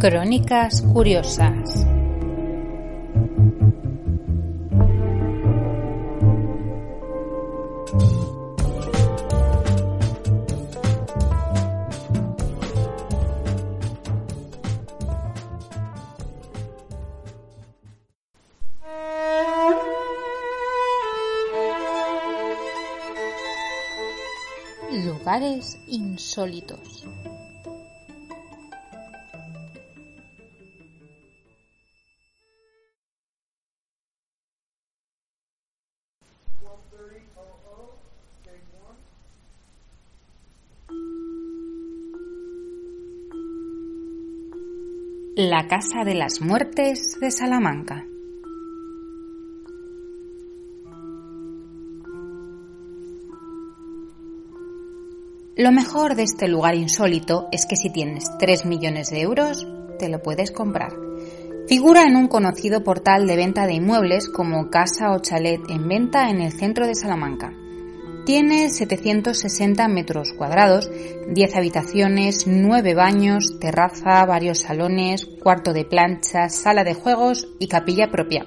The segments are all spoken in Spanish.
Crónicas curiosas. Lugares insólitos. La Casa de las Muertes de Salamanca. Lo mejor de este lugar insólito es que si tienes 3 millones de euros, te lo puedes comprar. Figura en un conocido portal de venta de inmuebles como Casa o Chalet en venta en el centro de Salamanca. Tiene 760 metros cuadrados, 10 habitaciones, 9 baños, terraza, varios salones, cuarto de plancha, sala de juegos y capilla propia.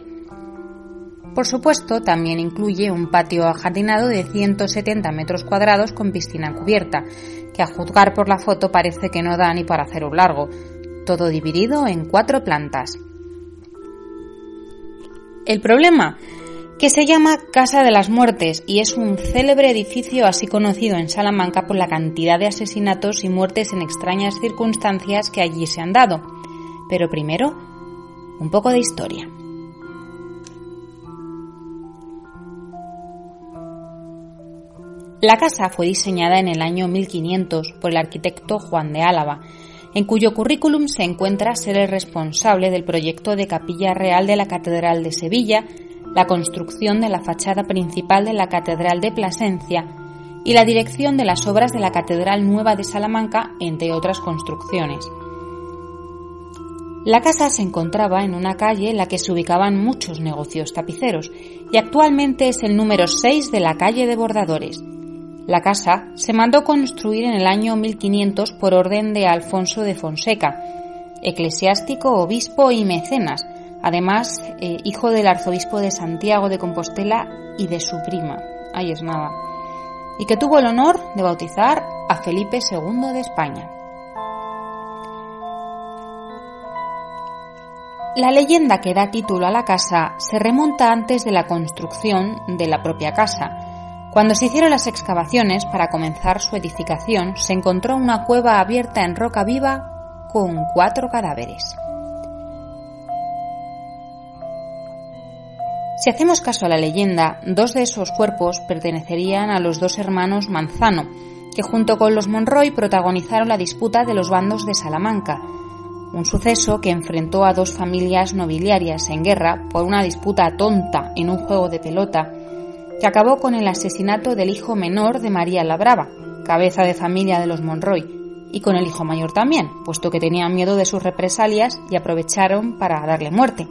Por supuesto, también incluye un patio ajardinado de 170 metros cuadrados con piscina cubierta, que a juzgar por la foto parece que no da ni para hacer un largo, todo dividido en cuatro plantas. El problema que se llama Casa de las Muertes y es un célebre edificio así conocido en Salamanca por la cantidad de asesinatos y muertes en extrañas circunstancias que allí se han dado. Pero primero, un poco de historia. La casa fue diseñada en el año 1500 por el arquitecto Juan de Álava, en cuyo currículum se encuentra ser el responsable del proyecto de capilla real de la Catedral de Sevilla la construcción de la fachada principal de la Catedral de Plasencia y la dirección de las obras de la Catedral Nueva de Salamanca, entre otras construcciones. La casa se encontraba en una calle en la que se ubicaban muchos negocios tapiceros y actualmente es el número 6 de la calle de Bordadores. La casa se mandó construir en el año 1500 por orden de Alfonso de Fonseca, eclesiástico, obispo y mecenas, Además, eh, hijo del arzobispo de Santiago de Compostela y de su prima, ahí es nada, y que tuvo el honor de bautizar a Felipe II de España. La leyenda que da título a la casa se remonta antes de la construcción de la propia casa. Cuando se hicieron las excavaciones para comenzar su edificación, se encontró una cueva abierta en roca viva con cuatro cadáveres. Si hacemos caso a la leyenda, dos de esos cuerpos pertenecerían a los dos hermanos Manzano, que junto con los Monroy protagonizaron la disputa de los bandos de Salamanca, un suceso que enfrentó a dos familias nobiliarias en guerra por una disputa tonta en un juego de pelota, que acabó con el asesinato del hijo menor de María la Brava, cabeza de familia de los Monroy, y con el hijo mayor también, puesto que tenían miedo de sus represalias y aprovecharon para darle muerte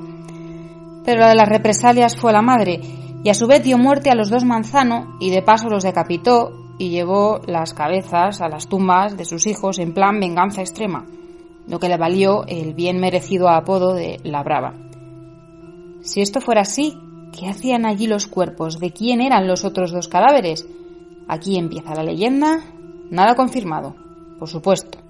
pero la de las represalias fue la madre, y a su vez dio muerte a los dos Manzano y de paso los decapitó y llevó las cabezas a las tumbas de sus hijos en plan venganza extrema, lo que le valió el bien merecido apodo de La Brava. Si esto fuera así, ¿qué hacían allí los cuerpos? ¿De quién eran los otros dos cadáveres? Aquí empieza la leyenda, nada confirmado, por supuesto.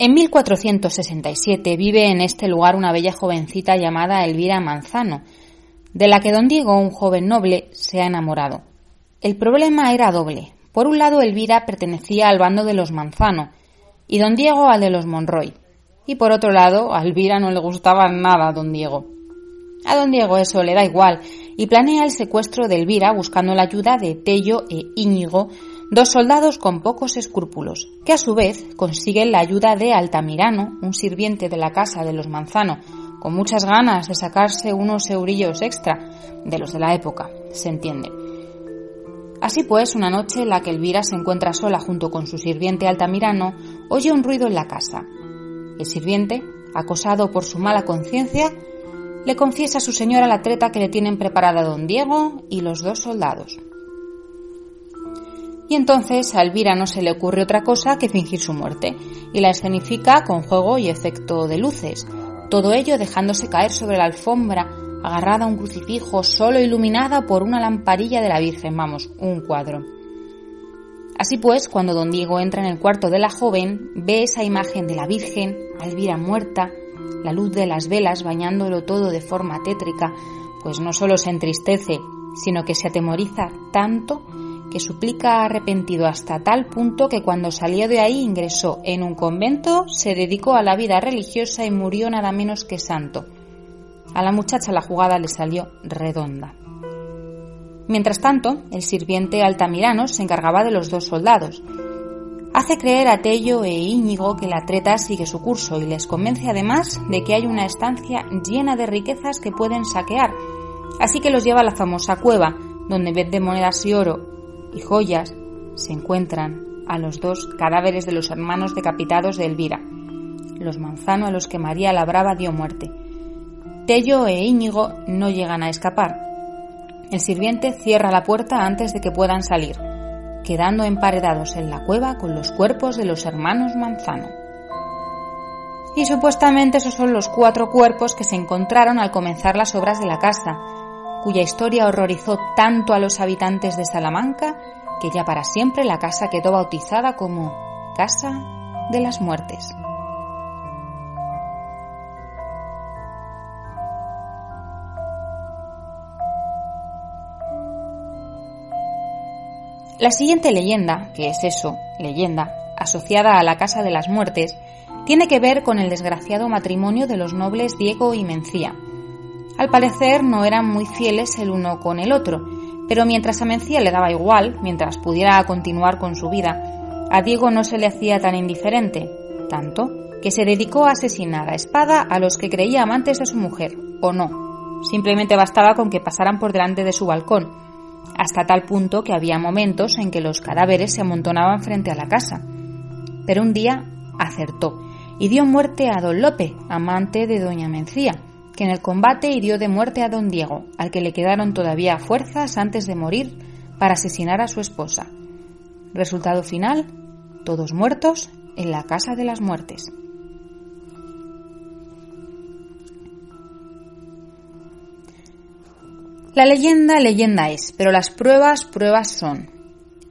En 1467 vive en este lugar una bella jovencita llamada Elvira Manzano, de la que don Diego, un joven noble, se ha enamorado. El problema era doble. Por un lado, Elvira pertenecía al bando de los Manzano y don Diego al de los Monroy. Y por otro lado, a Elvira no le gustaba nada don Diego. A don Diego eso le da igual y planea el secuestro de Elvira buscando la ayuda de Tello e Íñigo, dos soldados con pocos escrúpulos, que a su vez consiguen la ayuda de Altamirano, un sirviente de la casa de los Manzano, con muchas ganas de sacarse unos eurillos extra, de los de la época, se entiende. Así pues, una noche en la que Elvira se encuentra sola junto con su sirviente Altamirano, oye un ruido en la casa. El sirviente, acosado por su mala conciencia, le confiesa a su señora la treta que le tienen preparada don Diego y los dos soldados. Y entonces a Elvira no se le ocurre otra cosa que fingir su muerte, y la escenifica con juego y efecto de luces, todo ello dejándose caer sobre la alfombra, agarrada a un crucifijo, solo iluminada por una lamparilla de la Virgen, vamos, un cuadro. Así pues, cuando don Diego entra en el cuarto de la joven, ve esa imagen de la Virgen, a Elvira muerta, la luz de las velas bañándolo todo de forma tétrica, pues no solo se entristece, sino que se atemoriza tanto que suplica arrepentido hasta tal punto que cuando salió de ahí ingresó en un convento, se dedicó a la vida religiosa y murió nada menos que santo. A la muchacha la jugada le salió redonda. Mientras tanto, el sirviente Altamirano se encargaba de los dos soldados, Hace creer a Tello e Íñigo que la treta sigue su curso y les convence además de que hay una estancia llena de riquezas que pueden saquear, así que los lleva a la famosa cueva, donde en vez de monedas y oro y joyas se encuentran a los dos cadáveres de los hermanos decapitados de Elvira, los Manzano a los que María la Brava dio muerte. Tello e Íñigo no llegan a escapar. El sirviente cierra la puerta antes de que puedan salir quedando emparedados en la cueva con los cuerpos de los hermanos Manzano. Y supuestamente esos son los cuatro cuerpos que se encontraron al comenzar las obras de la casa, cuya historia horrorizó tanto a los habitantes de Salamanca que ya para siempre la casa quedó bautizada como Casa de las Muertes. La siguiente leyenda, que es eso, leyenda, asociada a la Casa de las Muertes, tiene que ver con el desgraciado matrimonio de los nobles Diego y Mencía. Al parecer no eran muy fieles el uno con el otro, pero mientras a Mencía le daba igual, mientras pudiera continuar con su vida, a Diego no se le hacía tan indiferente, tanto que se dedicó a asesinar a espada a los que creía amantes de su mujer, o no. Simplemente bastaba con que pasaran por delante de su balcón, hasta tal punto que había momentos en que los cadáveres se amontonaban frente a la casa. Pero un día acertó y dio muerte a don Lope, amante de doña Mencía, que en el combate hirió de muerte a don Diego, al que le quedaron todavía fuerzas antes de morir para asesinar a su esposa. Resultado final, todos muertos en la casa de las muertes. La leyenda, leyenda es, pero las pruebas, pruebas son.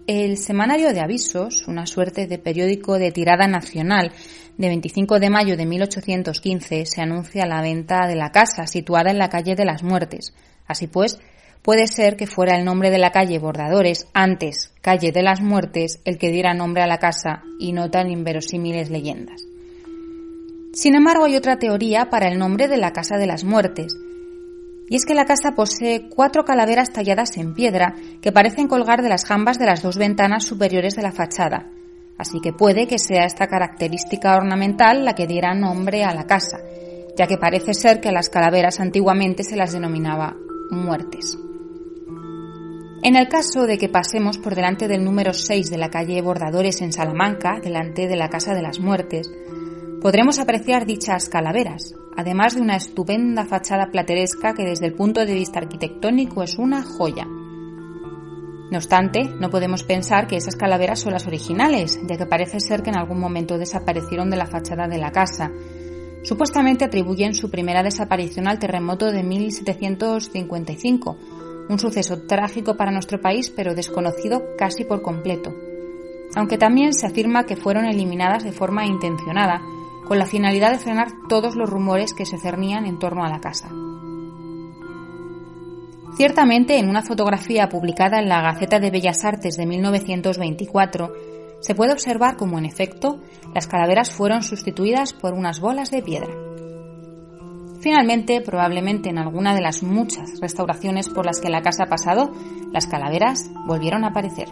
El Semanario de Avisos, una suerte de periódico de tirada nacional, de 25 de mayo de 1815, se anuncia la venta de la casa situada en la calle de las Muertes. Así pues, puede ser que fuera el nombre de la calle Bordadores, antes calle de las Muertes, el que diera nombre a la casa y no tan inverosímiles leyendas. Sin embargo, hay otra teoría para el nombre de la Casa de las Muertes, y es que la casa posee cuatro calaveras talladas en piedra que parecen colgar de las jambas de las dos ventanas superiores de la fachada, así que puede que sea esta característica ornamental la que diera nombre a la casa, ya que parece ser que a las calaveras antiguamente se las denominaba muertes. En el caso de que pasemos por delante del número 6 de la calle Bordadores en Salamanca, delante de la Casa de las Muertes, podremos apreciar dichas calaveras, además de una estupenda fachada plateresca que desde el punto de vista arquitectónico es una joya. No obstante, no podemos pensar que esas calaveras son las originales, ya que parece ser que en algún momento desaparecieron de la fachada de la casa. Supuestamente atribuyen su primera desaparición al terremoto de 1755, un suceso trágico para nuestro país pero desconocido casi por completo. Aunque también se afirma que fueron eliminadas de forma intencionada, con la finalidad de frenar todos los rumores que se cernían en torno a la casa. Ciertamente, en una fotografía publicada en la Gaceta de Bellas Artes de 1924, se puede observar cómo, en efecto, las calaveras fueron sustituidas por unas bolas de piedra. Finalmente, probablemente en alguna de las muchas restauraciones por las que la casa ha pasado, las calaveras volvieron a aparecer.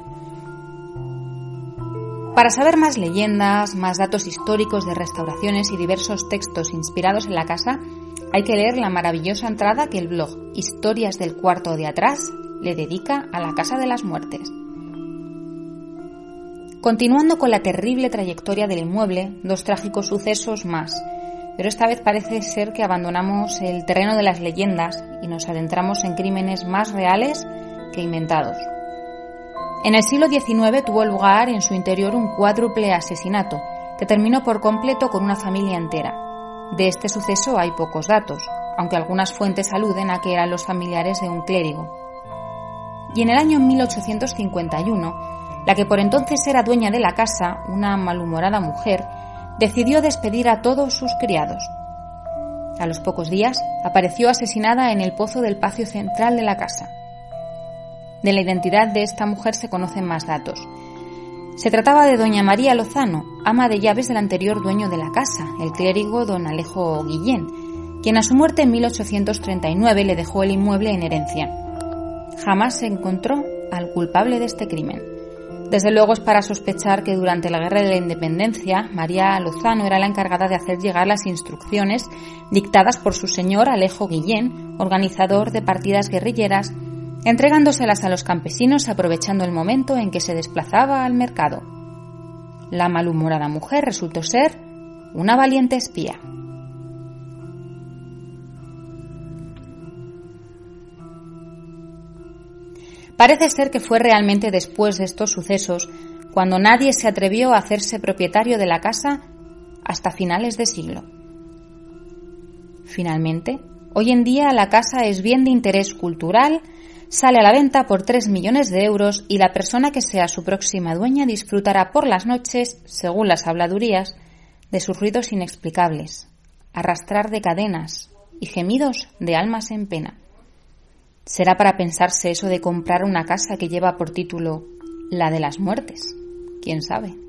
Para saber más leyendas, más datos históricos de restauraciones y diversos textos inspirados en la casa, hay que leer la maravillosa entrada que el blog Historias del cuarto de atrás le dedica a la Casa de las Muertes. Continuando con la terrible trayectoria del inmueble, dos trágicos sucesos más, pero esta vez parece ser que abandonamos el terreno de las leyendas y nos adentramos en crímenes más reales que inventados. En el siglo XIX tuvo lugar en su interior un cuádruple asesinato que terminó por completo con una familia entera. De este suceso hay pocos datos, aunque algunas fuentes aluden a que eran los familiares de un clérigo. Y en el año 1851, la que por entonces era dueña de la casa, una malhumorada mujer, decidió despedir a todos sus criados. A los pocos días apareció asesinada en el pozo del patio central de la casa. De la identidad de esta mujer se conocen más datos. Se trataba de doña María Lozano, ama de llaves del anterior dueño de la casa, el clérigo don Alejo Guillén, quien a su muerte en 1839 le dejó el inmueble en herencia. Jamás se encontró al culpable de este crimen. Desde luego es para sospechar que durante la Guerra de la Independencia, María Lozano era la encargada de hacer llegar las instrucciones dictadas por su señor Alejo Guillén, organizador de partidas guerrilleras, entregándoselas a los campesinos aprovechando el momento en que se desplazaba al mercado. La malhumorada mujer resultó ser una valiente espía. Parece ser que fue realmente después de estos sucesos cuando nadie se atrevió a hacerse propietario de la casa hasta finales de siglo. Finalmente, hoy en día la casa es bien de interés cultural, sale a la venta por 3 millones de euros y la persona que sea su próxima dueña disfrutará por las noches, según las habladurías, de sus ruidos inexplicables, arrastrar de cadenas y gemidos de almas en pena. ¿Será para pensarse eso de comprar una casa que lleva por título la de las muertes? ¿Quién sabe?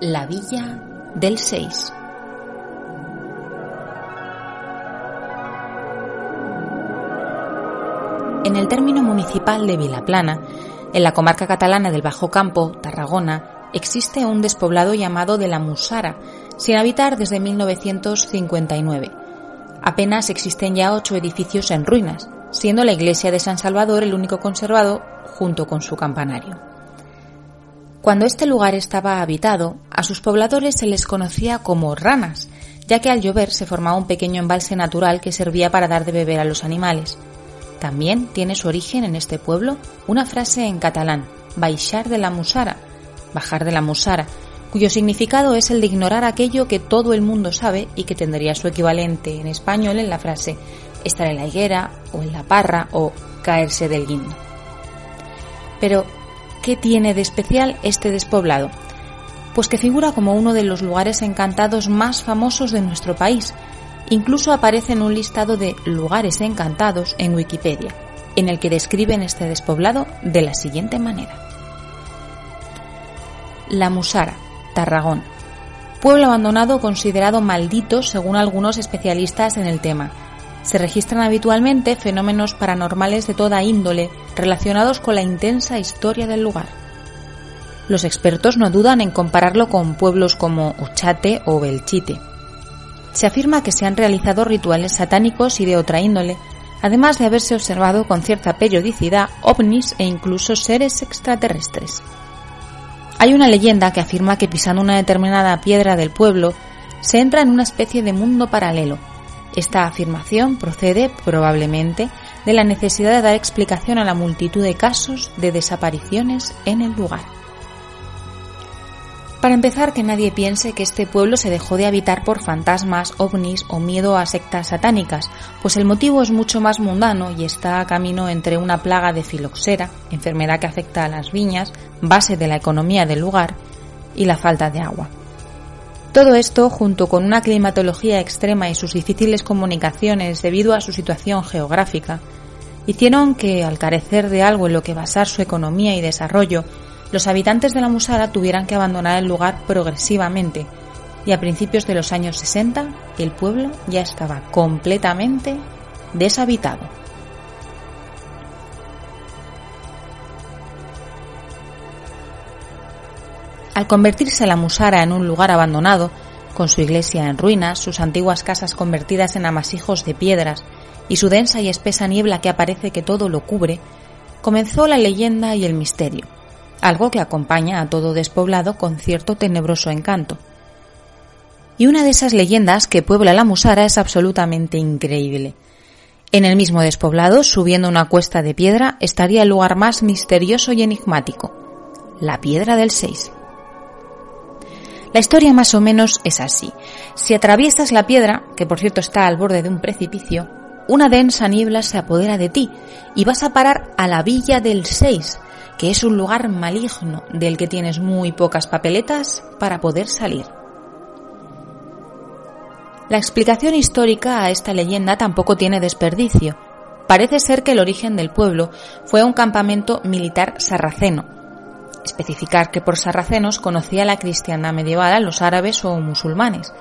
La Villa del Seis. En el término municipal de Vilaplana, en la comarca catalana del Bajo Campo, Tarragona, existe un despoblado llamado de la Musara, sin habitar desde 1959. Apenas existen ya ocho edificios en ruinas, siendo la iglesia de San Salvador el único conservado junto con su campanario. Cuando este lugar estaba habitado, a sus pobladores se les conocía como ranas, ya que al llover se formaba un pequeño embalse natural que servía para dar de beber a los animales. También tiene su origen en este pueblo una frase en catalán, baixar de la musara, bajar de la musara, cuyo significado es el de ignorar aquello que todo el mundo sabe y que tendría su equivalente en español en la frase estar en la higuera o en la parra o caerse del guindo. Pero, ¿qué tiene de especial este despoblado? Pues que figura como uno de los lugares encantados más famosos de nuestro país Incluso aparece en un listado de lugares encantados en Wikipedia, en el que describen este despoblado de la siguiente manera. La Musara, Tarragón. Pueblo abandonado considerado maldito según algunos especialistas en el tema. Se registran habitualmente fenómenos paranormales de toda índole relacionados con la intensa historia del lugar. Los expertos no dudan en compararlo con pueblos como Ochate o Belchite, se afirma que se han realizado rituales satánicos y de otra índole, además de haberse observado con cierta periodicidad ovnis e incluso seres extraterrestres. Hay una leyenda que afirma que pisando una determinada piedra del pueblo se entra en una especie de mundo paralelo. Esta afirmación procede, probablemente, de la necesidad de dar explicación a la multitud de casos de desapariciones en el lugar. Para empezar, que nadie piense que este pueblo se dejó de habitar por fantasmas, ovnis o miedo a sectas satánicas, pues el motivo es mucho más mundano y está a camino entre una plaga de filoxera, enfermedad que afecta a las viñas, base de la economía del lugar, y la falta de agua. Todo esto, junto con una climatología extrema y sus difíciles comunicaciones debido a su situación geográfica, hicieron que, al carecer de algo en lo que basar su economía y desarrollo, los habitantes de la Musara tuvieran que abandonar el lugar progresivamente y a principios de los años 60 el pueblo ya estaba completamente deshabitado. Al convertirse la Musara en un lugar abandonado, con su iglesia en ruinas, sus antiguas casas convertidas en amasijos de piedras y su densa y espesa niebla que aparece que todo lo cubre, comenzó la leyenda y el misterio algo que acompaña a todo despoblado con cierto tenebroso encanto. Y una de esas leyendas que puebla la Musara es absolutamente increíble. En el mismo despoblado, subiendo una cuesta de piedra, estaría el lugar más misterioso y enigmático, la Piedra del Seis. La historia más o menos es así. Si atraviesas la piedra, que por cierto está al borde de un precipicio, una densa niebla se apodera de ti y vas a parar a la Villa del Seis, que es un lugar maligno del que tienes muy pocas papeletas para poder salir. La explicación histórica a esta leyenda tampoco tiene desperdicio. Parece ser que el origen del pueblo fue un campamento militar sarraceno. Especificar que por sarracenos conocía la cristiandad medieval a los árabes o musulmanes,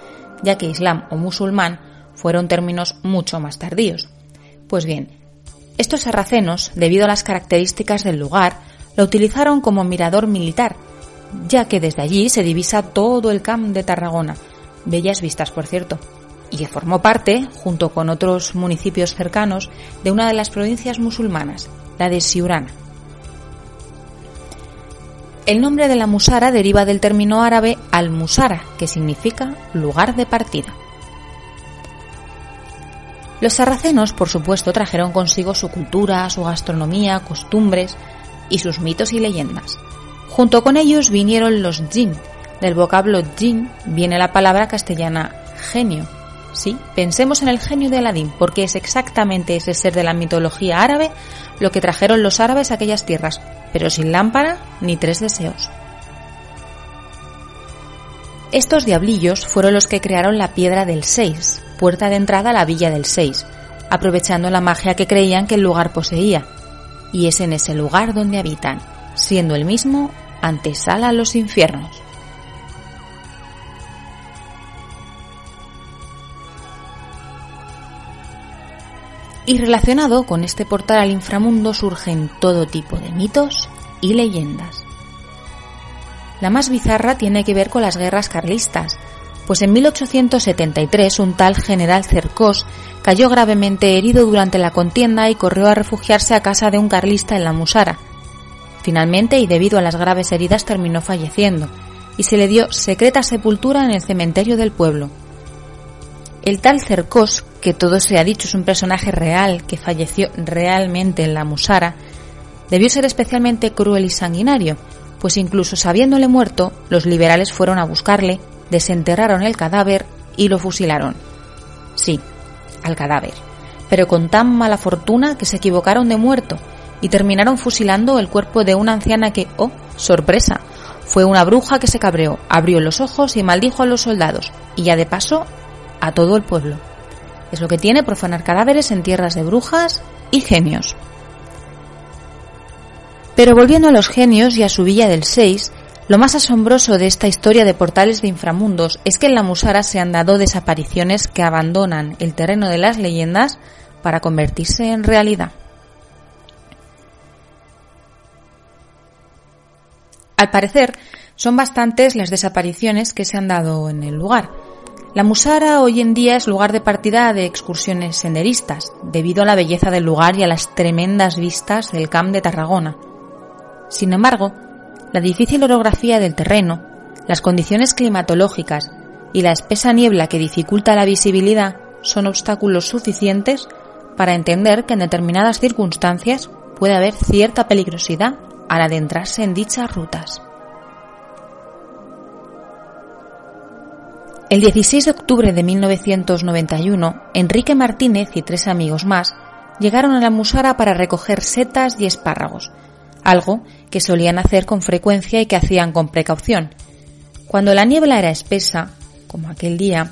ya que islam o musulmán fueron términos mucho más tardíos. Pues bien, estos sarracenos, debido a las características del lugar, lo utilizaron como mirador militar, ya que desde allí se divisa todo el Camp de Tarragona, bellas vistas por cierto, y que formó parte, junto con otros municipios cercanos, de una de las provincias musulmanas, la de Siurana. El nombre de la Musara deriva del término árabe al-Musara, que significa lugar de partida. Los sarracenos, por supuesto, trajeron consigo su cultura, su gastronomía, costumbres, y sus mitos y leyendas. Junto con ellos vinieron los jinn. Del vocablo jinn viene la palabra castellana genio. Sí, pensemos en el genio de Aladín, porque es exactamente ese ser de la mitología árabe lo que trajeron los árabes a aquellas tierras, pero sin lámpara ni tres deseos. Estos diablillos fueron los que crearon la piedra del Seis, puerta de entrada a la villa del Seis, aprovechando la magia que creían que el lugar poseía, y es en ese lugar donde habitan, siendo el mismo antesala a los infiernos. Y relacionado con este portal al inframundo surgen todo tipo de mitos y leyendas. La más bizarra tiene que ver con las guerras carlistas, pues en 1873 un tal general Cercós cayó gravemente herido durante la contienda y corrió a refugiarse a casa de un carlista en la Musara. Finalmente, y debido a las graves heridas, terminó falleciendo, y se le dio secreta sepultura en el cementerio del pueblo. El tal Cercós, que todo se ha dicho es un personaje real que falleció realmente en la Musara, debió ser especialmente cruel y sanguinario, pues incluso sabiéndole muerto, los liberales fueron a buscarle desenterraron el cadáver y lo fusilaron. Sí, al cadáver, pero con tan mala fortuna que se equivocaron de muerto y terminaron fusilando el cuerpo de una anciana que, oh, sorpresa, fue una bruja que se cabreó, abrió los ojos y maldijo a los soldados, y ya de paso a todo el pueblo. Es lo que tiene profanar cadáveres en tierras de brujas y genios. Pero volviendo a los genios y a su villa del 6, lo más asombroso de esta historia de portales de inframundos es que en la Musara se han dado desapariciones que abandonan el terreno de las leyendas para convertirse en realidad. Al parecer, son bastantes las desapariciones que se han dado en el lugar. La Musara hoy en día es lugar de partida de excursiones senderistas, debido a la belleza del lugar y a las tremendas vistas del Camp de Tarragona. Sin embargo, La difícil orografía del terreno, las condiciones climatológicas y la espesa niebla que dificulta la visibilidad son obstáculos suficientes para entender que en determinadas circunstancias puede haber cierta peligrosidad al adentrarse en dichas rutas. El 16 de octubre de 1991, Enrique Martínez y tres amigos más llegaron a la Musara para recoger setas y espárragos, algo que solían hacer con frecuencia y que hacían con precaución. Cuando la niebla era espesa, como aquel día,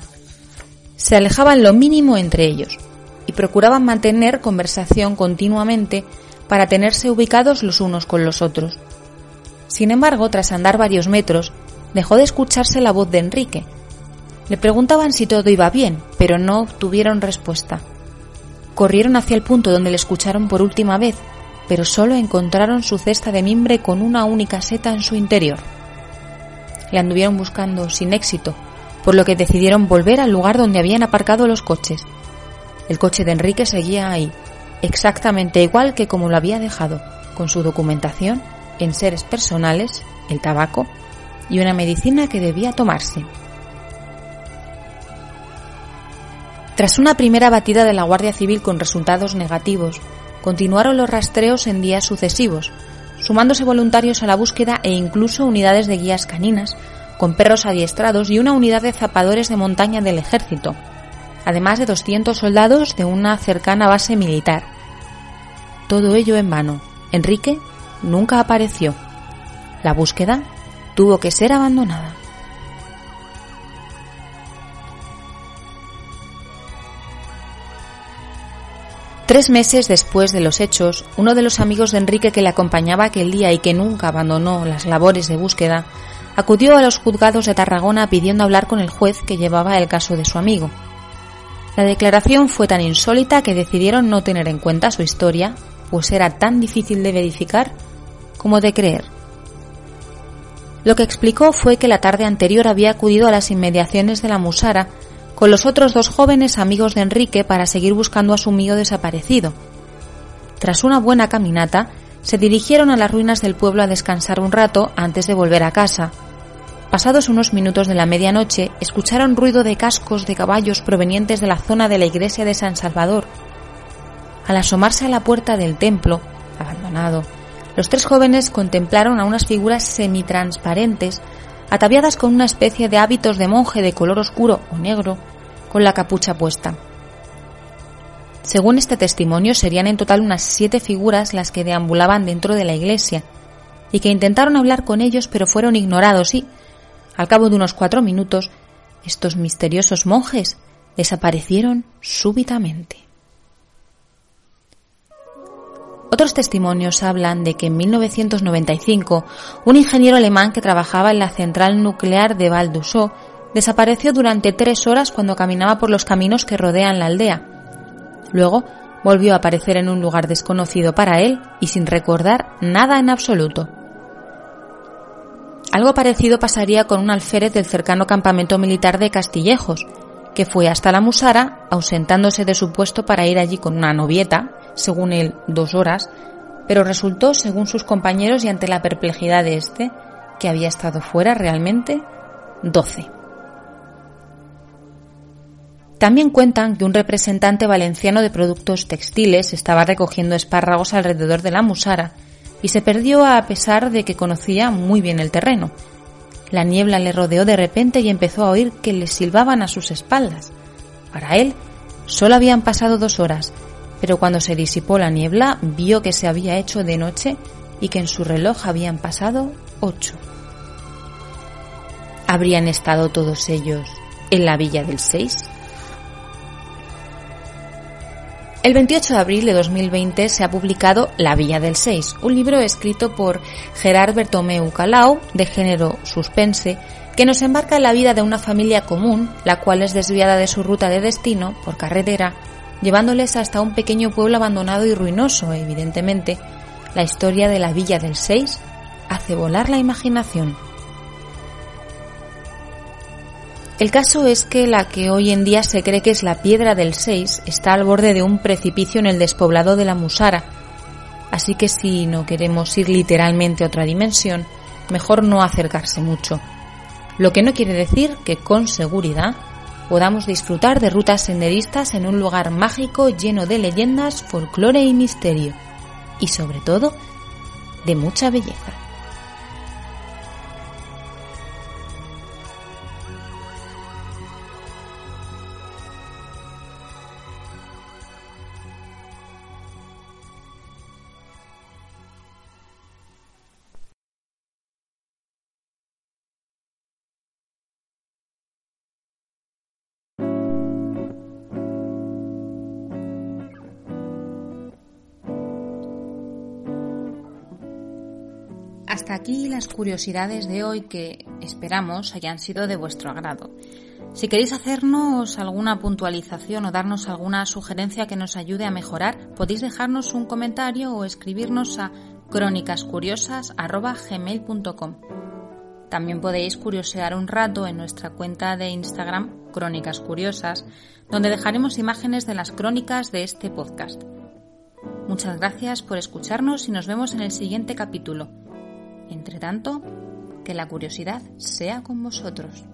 se alejaban lo mínimo entre ellos y procuraban mantener conversación continuamente para tenerse ubicados los unos con los otros. Sin embargo, tras andar varios metros, dejó de escucharse la voz de Enrique, le preguntaban si todo iba bien, pero no obtuvieron respuesta. Corrieron hacia el punto donde le escucharon por última vez, pero solo encontraron su cesta de mimbre con una única seta en su interior. Le anduvieron buscando sin éxito, por lo que decidieron volver al lugar donde habían aparcado los coches. El coche de Enrique seguía ahí, exactamente igual que como lo había dejado, con su documentación, en seres personales, el tabaco y una medicina que debía tomarse. Tras una primera batida de la Guardia Civil con resultados negativos, continuaron los rastreos en días sucesivos, sumándose voluntarios a la búsqueda e incluso unidades de guías caninas, con perros adiestrados y una unidad de zapadores de montaña del ejército, además de 200 soldados de una cercana base militar. Todo ello en vano. Enrique nunca apareció. La búsqueda tuvo que ser abandonada. Tres meses después de los hechos, uno de los amigos de Enrique que le acompañaba aquel día y que nunca abandonó las labores de búsqueda, acudió a los juzgados de Tarragona pidiendo hablar con el juez que llevaba el caso de su amigo. La declaración fue tan insólita que decidieron no tener en cuenta su historia, pues era tan difícil de verificar como de creer. Lo que explicó fue que la tarde anterior había acudido a las inmediaciones de la Musara con los otros dos jóvenes amigos de Enrique para seguir buscando a su amigo desaparecido. Tras una buena caminata, se dirigieron a las ruinas del pueblo a descansar un rato antes de volver a casa. Pasados unos minutos de la medianoche, escucharon ruido de cascos de caballos provenientes de la zona de la iglesia de San Salvador. Al asomarse a la puerta del templo, abandonado, los tres jóvenes contemplaron a unas figuras semitransparentes ataviadas con una especie de hábitos de monje de color oscuro o negro, con la capucha puesta. Según este testimonio, serían en total unas siete figuras las que deambulaban dentro de la iglesia, y que intentaron hablar con ellos pero fueron ignorados y, al cabo de unos cuatro minutos, estos misteriosos monjes desaparecieron súbitamente. Otros testimonios hablan de que en 1995 un ingeniero alemán que trabajaba en la central nuclear de Val desapareció durante tres horas cuando caminaba por los caminos que rodean la aldea. Luego volvió a aparecer en un lugar desconocido para él y sin recordar nada en absoluto. Algo parecido pasaría con un alférez del cercano campamento militar de Castillejos, que fue hasta la Musara, ausentándose de su puesto para ir allí con una novieta, según él, dos horas, pero resultó, según sus compañeros y ante la perplejidad de este, que había estado fuera realmente doce. También cuentan que un representante valenciano de productos textiles estaba recogiendo espárragos alrededor de la musara y se perdió a pesar de que conocía muy bien el terreno. La niebla le rodeó de repente y empezó a oír que le silbaban a sus espaldas. Para él, solo habían pasado dos horas pero cuando se disipó la niebla vio que se había hecho de noche y que en su reloj habían pasado ocho. ¿Habrían estado todos ellos en la villa del 6? El 28 de abril de 2020 se ha publicado La Villa del 6, un libro escrito por Gerard Bertomeu Calau, de género suspense, que nos embarca en la vida de una familia común, la cual es desviada de su ruta de destino por carretera llevándoles hasta un pequeño pueblo abandonado y ruinoso. Evidentemente, la historia de la Villa del Seis hace volar la imaginación. El caso es que la que hoy en día se cree que es la Piedra del Seis está al borde de un precipicio en el despoblado de la Musara, así que si no queremos ir literalmente a otra dimensión, mejor no acercarse mucho. Lo que no quiere decir que con seguridad podamos disfrutar de rutas senderistas en un lugar mágico lleno de leyendas, folclore y misterio. Y sobre todo, de mucha belleza. Hasta aquí las curiosidades de hoy que esperamos hayan sido de vuestro agrado. Si queréis hacernos alguna puntualización o darnos alguna sugerencia que nos ayude a mejorar, podéis dejarnos un comentario o escribirnos a crónicascuriosas.gmail.com. También podéis curiosear un rato en nuestra cuenta de Instagram Crónicas Curiosas, donde dejaremos imágenes de las crónicas de este podcast. Muchas gracias por escucharnos y nos vemos en el siguiente capítulo. Entre tanto, que la curiosidad sea con vosotros.